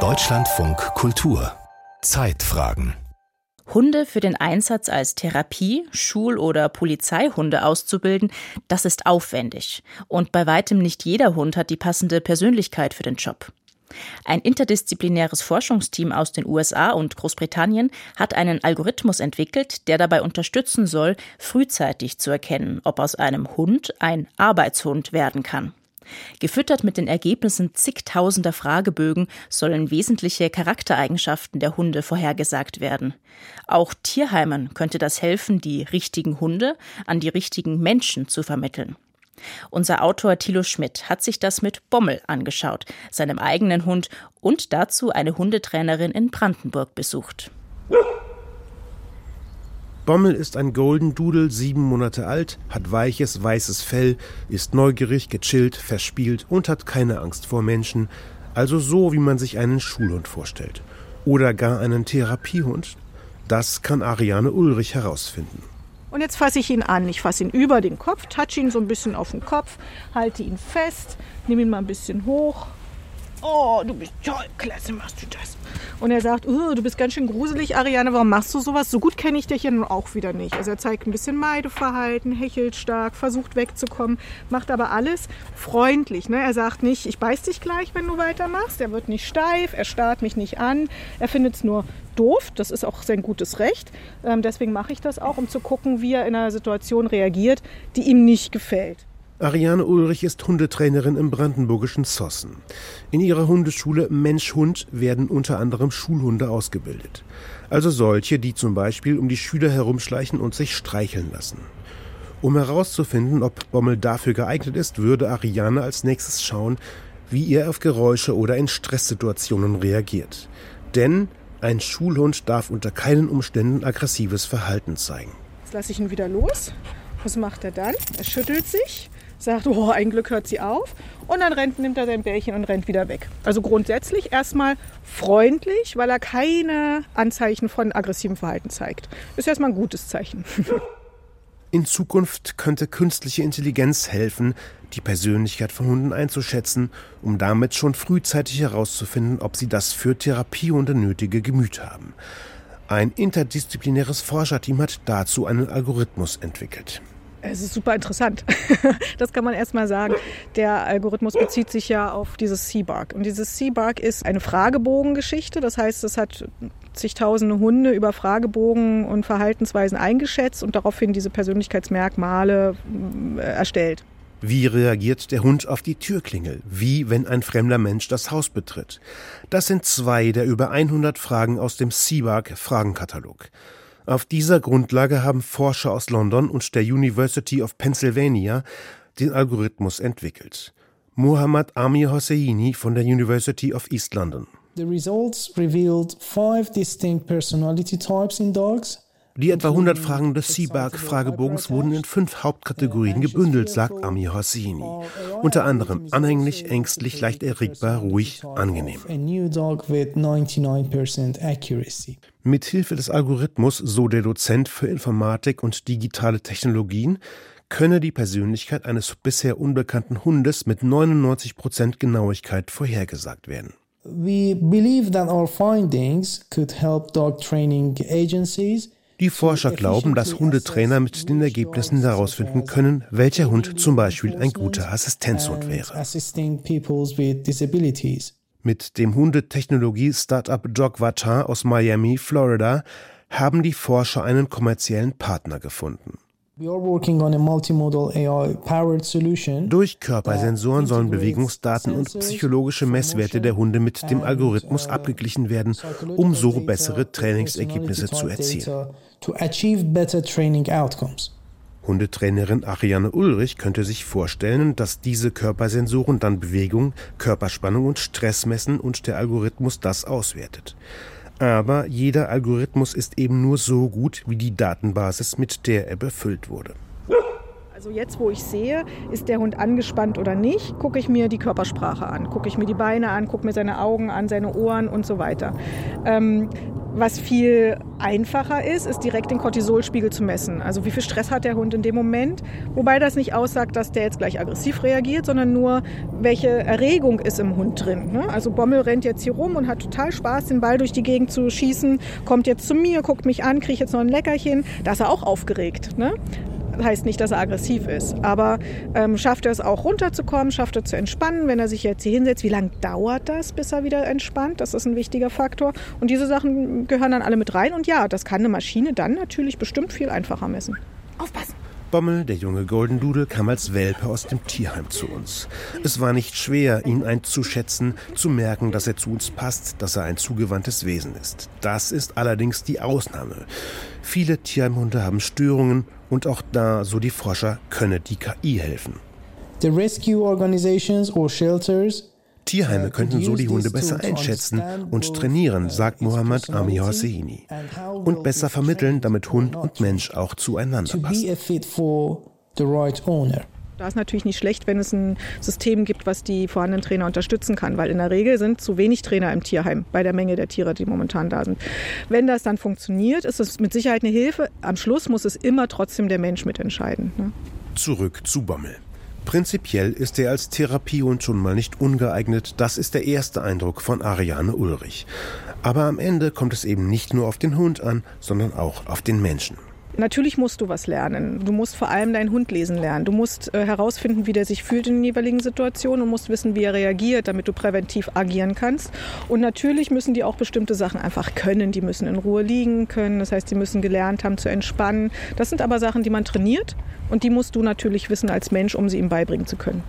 Deutschlandfunk Kultur Zeitfragen Hunde für den Einsatz als Therapie-, Schul- oder Polizeihunde auszubilden, das ist aufwendig. Und bei weitem nicht jeder Hund hat die passende Persönlichkeit für den Job. Ein interdisziplinäres Forschungsteam aus den USA und Großbritannien hat einen Algorithmus entwickelt, der dabei unterstützen soll, frühzeitig zu erkennen, ob aus einem Hund ein Arbeitshund werden kann. Gefüttert mit den Ergebnissen zigtausender Fragebögen sollen wesentliche Charaktereigenschaften der Hunde vorhergesagt werden. Auch Tierheimen könnte das helfen, die richtigen Hunde an die richtigen Menschen zu vermitteln. Unser Autor Thilo Schmidt hat sich das mit Bommel angeschaut, seinem eigenen Hund, und dazu eine Hundetrainerin in Brandenburg besucht. Bommel ist ein Golden Doodle, sieben Monate alt, hat weiches, weißes Fell, ist neugierig, gechillt, verspielt und hat keine Angst vor Menschen, also so, wie man sich einen Schulhund vorstellt. Oder gar einen Therapiehund. Das kann Ariane Ulrich herausfinden. Und jetzt fasse ich ihn an. Ich fasse ihn über den Kopf, touch ihn so ein bisschen auf den Kopf, halte ihn fest, nehme ihn mal ein bisschen hoch. Oh, du bist toll, klasse machst du das. Und er sagt, oh, du bist ganz schön gruselig, Ariane, warum machst du sowas? So gut kenne ich dich ja nun auch wieder nicht. Also er zeigt ein bisschen Meideverhalten, hechelt stark, versucht wegzukommen, macht aber alles freundlich. Ne? Er sagt nicht, ich beiß dich gleich, wenn du weitermachst. Er wird nicht steif, er starrt mich nicht an. Er findet es nur doof, das ist auch sein gutes Recht. Ähm, deswegen mache ich das auch, um zu gucken, wie er in einer Situation reagiert, die ihm nicht gefällt. Ariane Ulrich ist Hundetrainerin im brandenburgischen Zossen. In ihrer Hundeschule Mensch-Hund werden unter anderem Schulhunde ausgebildet. Also solche, die zum Beispiel um die Schüler herumschleichen und sich streicheln lassen. Um herauszufinden, ob Bommel dafür geeignet ist, würde Ariane als nächstes schauen, wie er auf Geräusche oder in Stresssituationen reagiert. Denn ein Schulhund darf unter keinen Umständen aggressives Verhalten zeigen. Jetzt lasse ich ihn wieder los. Was macht er dann? Er schüttelt sich sagt, oh, ein Glück hört sie auf. Und dann rennt, nimmt er sein Bärchen und rennt wieder weg. Also grundsätzlich erstmal freundlich, weil er keine Anzeichen von aggressivem Verhalten zeigt. Ist erstmal ein gutes Zeichen. In Zukunft könnte künstliche Intelligenz helfen, die Persönlichkeit von Hunden einzuschätzen, um damit schon frühzeitig herauszufinden, ob sie das für Therapiehunde nötige Gemüt haben. Ein interdisziplinäres Forscherteam hat dazu einen Algorithmus entwickelt. Es ist super interessant. Das kann man erstmal sagen. Der Algorithmus bezieht sich ja auf dieses Seabark. Und dieses Seabark ist eine Fragebogengeschichte. Das heißt, es hat zigtausende Hunde über Fragebogen und Verhaltensweisen eingeschätzt und daraufhin diese Persönlichkeitsmerkmale äh, erstellt. Wie reagiert der Hund auf die Türklingel? Wie, wenn ein fremder Mensch das Haus betritt? Das sind zwei der über 100 Fragen aus dem Seabark Fragenkatalog. Auf dieser Grundlage haben Forscher aus London und der University of Pennsylvania den Algorithmus entwickelt. Muhammad Amir Hosseini von der University of East London. The results revealed five distinct personality types in dogs. Die etwa 100 Fragen des Seabark-Fragebogens wurden in fünf Hauptkategorien gebündelt, sagt Amir Hosseini. Unter anderem anhänglich, ängstlich, leicht erregbar, ruhig, angenehm. Mithilfe des Algorithmus, so der Dozent für Informatik und digitale Technologien, könne die Persönlichkeit eines bisher unbekannten Hundes mit 99 Prozent Genauigkeit vorhergesagt werden. We believe that our findings could help dog training agencies die Forscher glauben, dass Hundetrainer mit den Ergebnissen herausfinden können, welcher Hund zum Beispiel ein guter Assistenzhund wäre. Mit dem Hundetechnologie-Startup Dogvatar aus Miami, Florida, haben die Forscher einen kommerziellen Partner gefunden. Durch Körpersensoren sollen Bewegungsdaten und psychologische Messwerte der Hunde mit dem Algorithmus abgeglichen werden, um so bessere Trainingsergebnisse zu erzielen. Hundetrainerin Ariane Ulrich könnte sich vorstellen, dass diese Körpersensoren dann Bewegung, Körperspannung und Stress messen und der Algorithmus das auswertet. Aber jeder Algorithmus ist eben nur so gut wie die Datenbasis, mit der er befüllt wurde. Also jetzt, wo ich sehe, ist der Hund angespannt oder nicht, gucke ich mir die Körpersprache an, gucke ich mir die Beine an, gucke mir seine Augen an, seine Ohren und so weiter. Ähm, Was viel einfacher ist, ist direkt den Cortisolspiegel zu messen. Also wie viel Stress hat der Hund in dem Moment. Wobei das nicht aussagt, dass der jetzt gleich aggressiv reagiert, sondern nur, welche Erregung ist im Hund drin. Ne? Also Bommel rennt jetzt hier rum und hat total Spaß, den Ball durch die Gegend zu schießen, kommt jetzt zu mir, guckt mich an, kriegt jetzt noch ein Leckerchen. Da ist er auch aufgeregt. Ne? Heißt nicht, dass er aggressiv ist. Aber ähm, schafft er es auch runterzukommen, schafft er zu entspannen, wenn er sich jetzt hier hinsetzt, wie lange dauert das, bis er wieder entspannt? Das ist ein wichtiger Faktor. Und diese Sachen gehören dann alle mit rein. Und ja, das kann eine Maschine dann natürlich bestimmt viel einfacher messen. Aufpassen! Bommel, der junge Golden Doodle, kam als Welpe aus dem Tierheim zu uns. Es war nicht schwer, ihn einzuschätzen, zu merken, dass er zu uns passt, dass er ein zugewandtes Wesen ist. Das ist allerdings die Ausnahme. Viele Tierheimhunde haben Störungen und auch da, so die Forscher, könne die KI helfen. The rescue organizations or shelters Tierheime könnten so die Hunde besser einschätzen und trainieren, sagt Mohammad Ami Hosseini. Und besser vermitteln, damit Hund und Mensch auch zueinander passen. Da ist natürlich nicht schlecht, wenn es ein System gibt, was die vorhandenen Trainer unterstützen kann, weil in der Regel sind zu wenig Trainer im Tierheim bei der Menge der Tiere, die momentan da sind. Wenn das dann funktioniert, ist es mit Sicherheit eine Hilfe. Am Schluss muss es immer trotzdem der Mensch mitentscheiden. Ne? Zurück zu Bommel. Prinzipiell ist er als Therapiehund schon mal nicht ungeeignet. Das ist der erste Eindruck von Ariane Ulrich. Aber am Ende kommt es eben nicht nur auf den Hund an, sondern auch auf den Menschen. Natürlich musst du was lernen. Du musst vor allem deinen Hund lesen lernen. Du musst äh, herausfinden, wie der sich fühlt in den jeweiligen Situationen und musst wissen, wie er reagiert, damit du präventiv agieren kannst. Und natürlich müssen die auch bestimmte Sachen einfach können. Die müssen in Ruhe liegen können. Das heißt, die müssen gelernt haben zu entspannen. Das sind aber Sachen, die man trainiert und die musst du natürlich wissen als Mensch, um sie ihm beibringen zu können.